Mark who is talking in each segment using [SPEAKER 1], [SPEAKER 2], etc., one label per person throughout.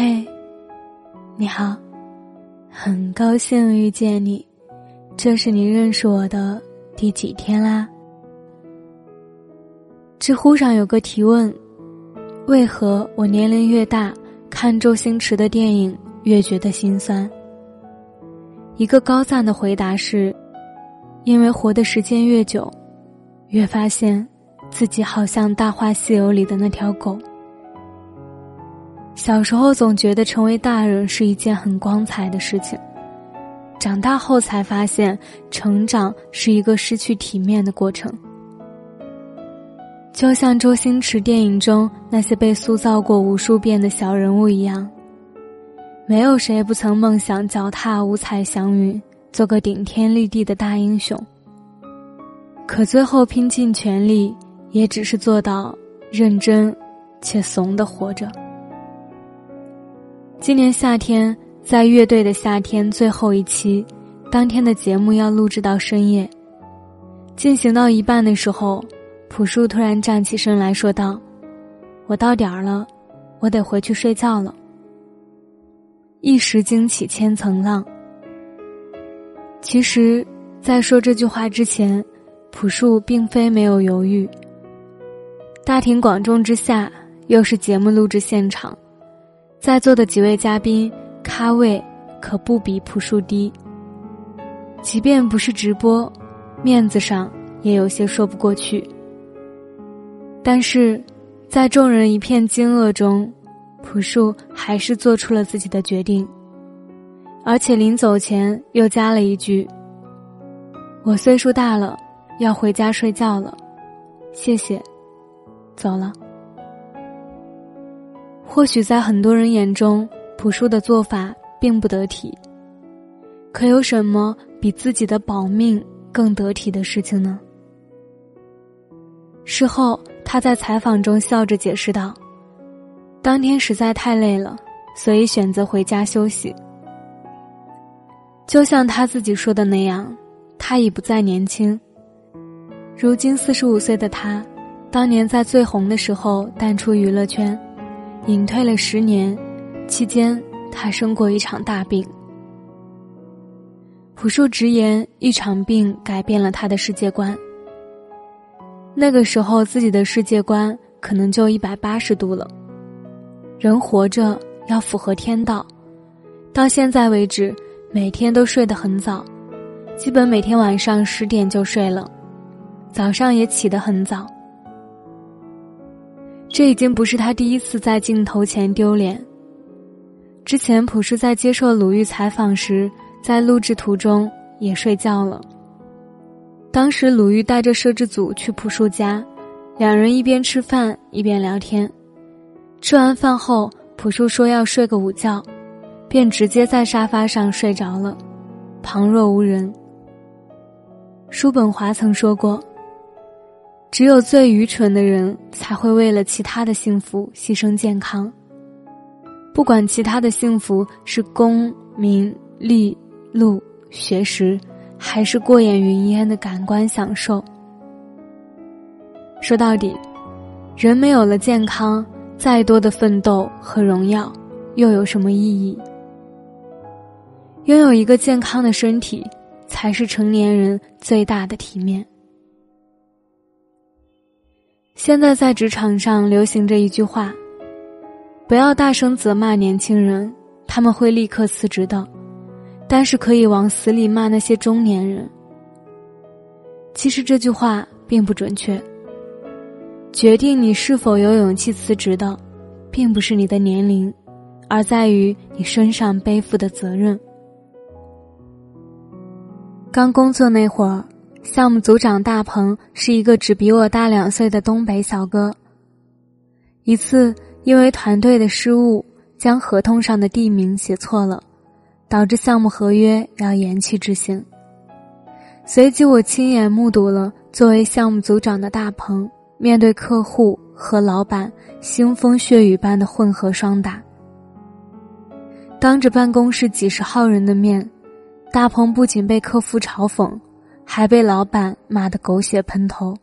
[SPEAKER 1] 嘿，你好，很高兴遇见你，这是你认识我的第几天啦？知乎上有个提问：为何我年龄越大，看周星驰的电影越觉得心酸？一个高赞的回答是：因为活的时间越久，越发现自己好像《大话西游》里的那条狗。小时候总觉得成为大人是一件很光彩的事情，长大后才发现，成长是一个失去体面的过程。就像周星驰电影中那些被塑造过无数遍的小人物一样，没有谁不曾梦想脚踏五彩祥云，做个顶天立地的大英雄。可最后拼尽全力，也只是做到认真且怂的活着。今年夏天，在乐队的夏天最后一期，当天的节目要录制到深夜。进行到一半的时候，朴树突然站起身来说道：“我到点儿了，我得回去睡觉了。”一时惊起千层浪。其实，在说这句话之前，朴树并非没有犹豫。大庭广众之下，又是节目录制现场。在座的几位嘉宾咖位可不比朴树低。即便不是直播，面子上也有些说不过去。但是，在众人一片惊愕中，朴树还是做出了自己的决定，而且临走前又加了一句：“我岁数大了，要回家睡觉了，谢谢，走了。”或许在很多人眼中，朴树的做法并不得体。可有什么比自己的保命更得体的事情呢？事后，他在采访中笑着解释道：“当天实在太累了，所以选择回家休息。”就像他自己说的那样，他已不再年轻。如今四十五岁的他，当年在最红的时候淡出娱乐圈。隐退了十年，期间他生过一场大病。朴树直言，一场病改变了他的世界观。那个时候，自己的世界观可能就一百八十度了。人活着要符合天道，到现在为止，每天都睡得很早，基本每天晚上十点就睡了，早上也起得很早。这已经不是他第一次在镜头前丢脸。之前朴树在接受鲁豫采访时，在录制途中也睡觉了。当时鲁豫带着摄制组去朴树家，两人一边吃饭一边聊天。吃完饭后，朴树说要睡个午觉，便直接在沙发上睡着了，旁若无人。叔本华曾说过。只有最愚蠢的人才会为了其他的幸福牺牲健康。不管其他的幸福是功名利禄学识，还是过眼云烟的感官享受。说到底，人没有了健康，再多的奋斗和荣耀，又有什么意义？拥有一个健康的身体，才是成年人最大的体面。现在在职场上流行着一句话：“不要大声责骂年轻人，他们会立刻辞职的；但是可以往死里骂那些中年人。”其实这句话并不准确。决定你是否有勇气辞职的，并不是你的年龄，而在于你身上背负的责任。刚工作那会儿。项目组长大鹏是一个只比我大两岁的东北小哥。一次，因为团队的失误，将合同上的地名写错了，导致项目合约要延期执行。随即，我亲眼目睹了作为项目组长的大鹏面对客户和老板腥风血雨般的混合双打。当着办公室几十号人的面，大鹏不仅被客户嘲讽。还被老板骂得狗血喷头。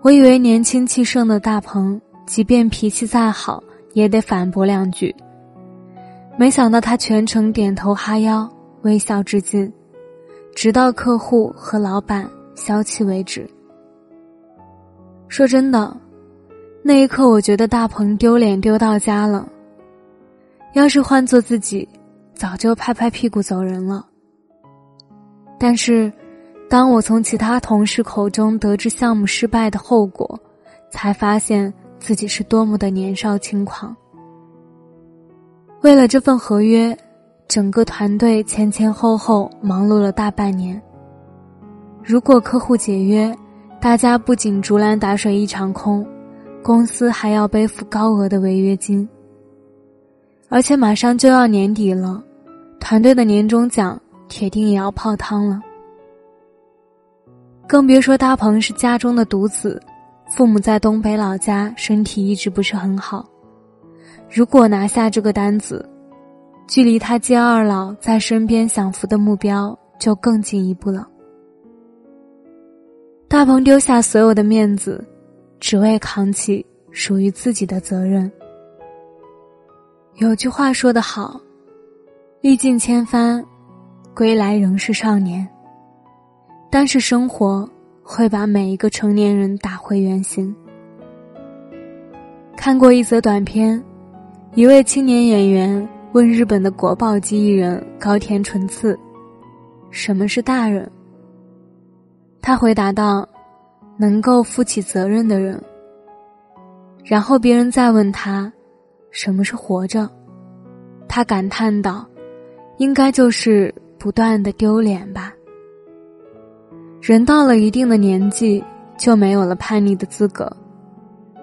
[SPEAKER 1] 我以为年轻气盛的大鹏，即便脾气再好，也得反驳两句。没想到他全程点头哈腰，微笑致敬，直到客户和老板消气为止。说真的，那一刻我觉得大鹏丢脸丢到家了。要是换做自己，早就拍拍屁股走人了。但是，当我从其他同事口中得知项目失败的后果，才发现自己是多么的年少轻狂。为了这份合约，整个团队前前后后忙碌了大半年。如果客户解约，大家不仅竹篮打水一场空，公司还要背负高额的违约金。而且马上就要年底了，团队的年终奖铁定也要泡汤了。更别说大鹏是家中的独子，父母在东北老家，身体一直不是很好。如果拿下这个单子，距离他接二老在身边享福的目标就更进一步了。大鹏丢下所有的面子，只为扛起属于自己的责任。有句话说得好：“历尽千帆，归来仍是少年。”但是生活会把每一个成年人打回原形。看过一则短片。一位青年演员问日本的国宝级艺人高田纯次：“什么是大人？”他回答道：“能够负起责任的人。”然后别人再问他：“什么是活着？”他感叹道：“应该就是不断的丢脸吧。”人到了一定的年纪，就没有了叛逆的资格。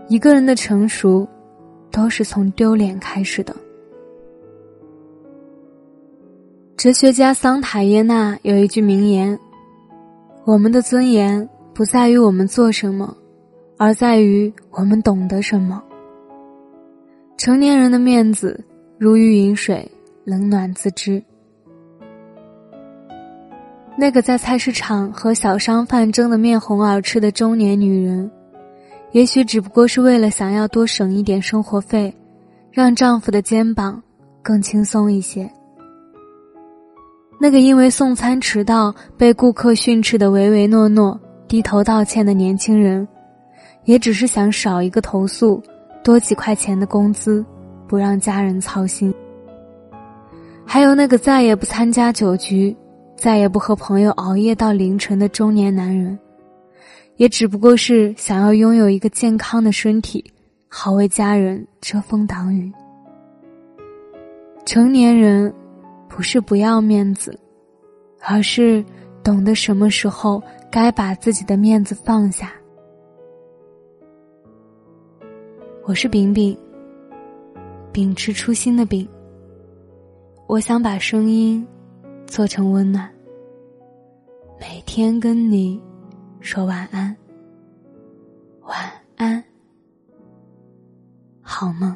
[SPEAKER 1] 一个人的成熟。都是从丢脸开始的。哲学家桑塔耶纳有一句名言：“我们的尊严不在于我们做什么，而在于我们懂得什么。”成年人的面子如鱼饮水，冷暖自知。那个在菜市场和小商贩争得面红耳赤的中年女人。也许只不过是为了想要多省一点生活费，让丈夫的肩膀更轻松一些。那个因为送餐迟到被顾客训斥的唯唯诺诺、低头道歉的年轻人，也只是想少一个投诉，多几块钱的工资，不让家人操心。还有那个再也不参加酒局、再也不和朋友熬夜到凌晨的中年男人。也只不过是想要拥有一个健康的身体，好为家人遮风挡雨。成年人不是不要面子，而是懂得什么时候该把自己的面子放下。我是饼饼，秉持初心的饼。我想把声音做成温暖，每天跟你。说晚安，晚安，好梦。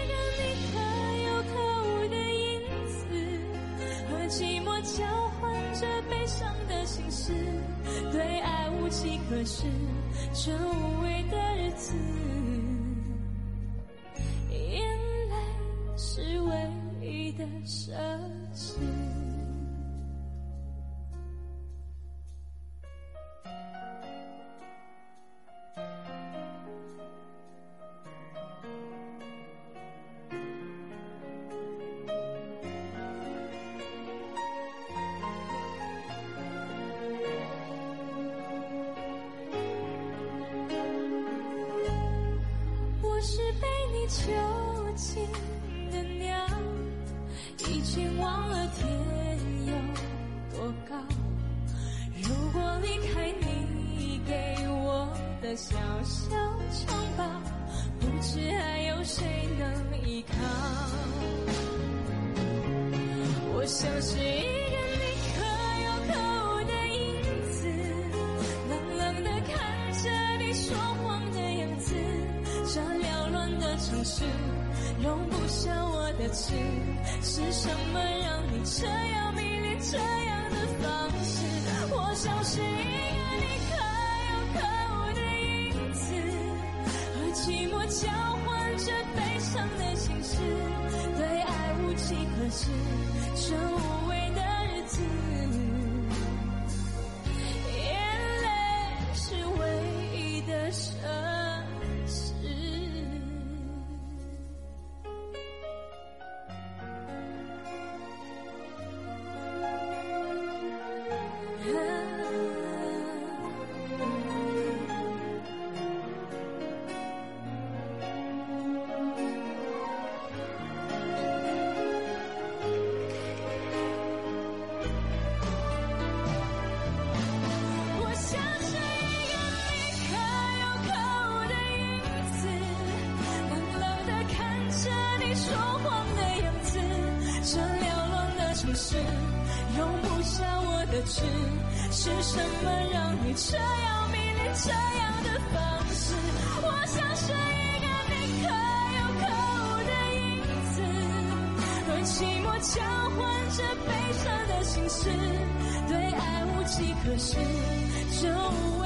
[SPEAKER 2] 是，这无味的日子。囚禁的鸟，已经忘了天有多高。如果离开你给我的小小城堡，不知还有谁能依靠。我像是容不下我的痴，是什么让你这样迷恋这样的方式？我像是一个你可有可无的影子，和寂寞交换着悲伤的心事，对爱无计可施，这无味是什么让你这样迷恋这样的方式？我像是一个你可有可无的影子，和寂寞交换着悲伤的心事，对爱无计可施。就。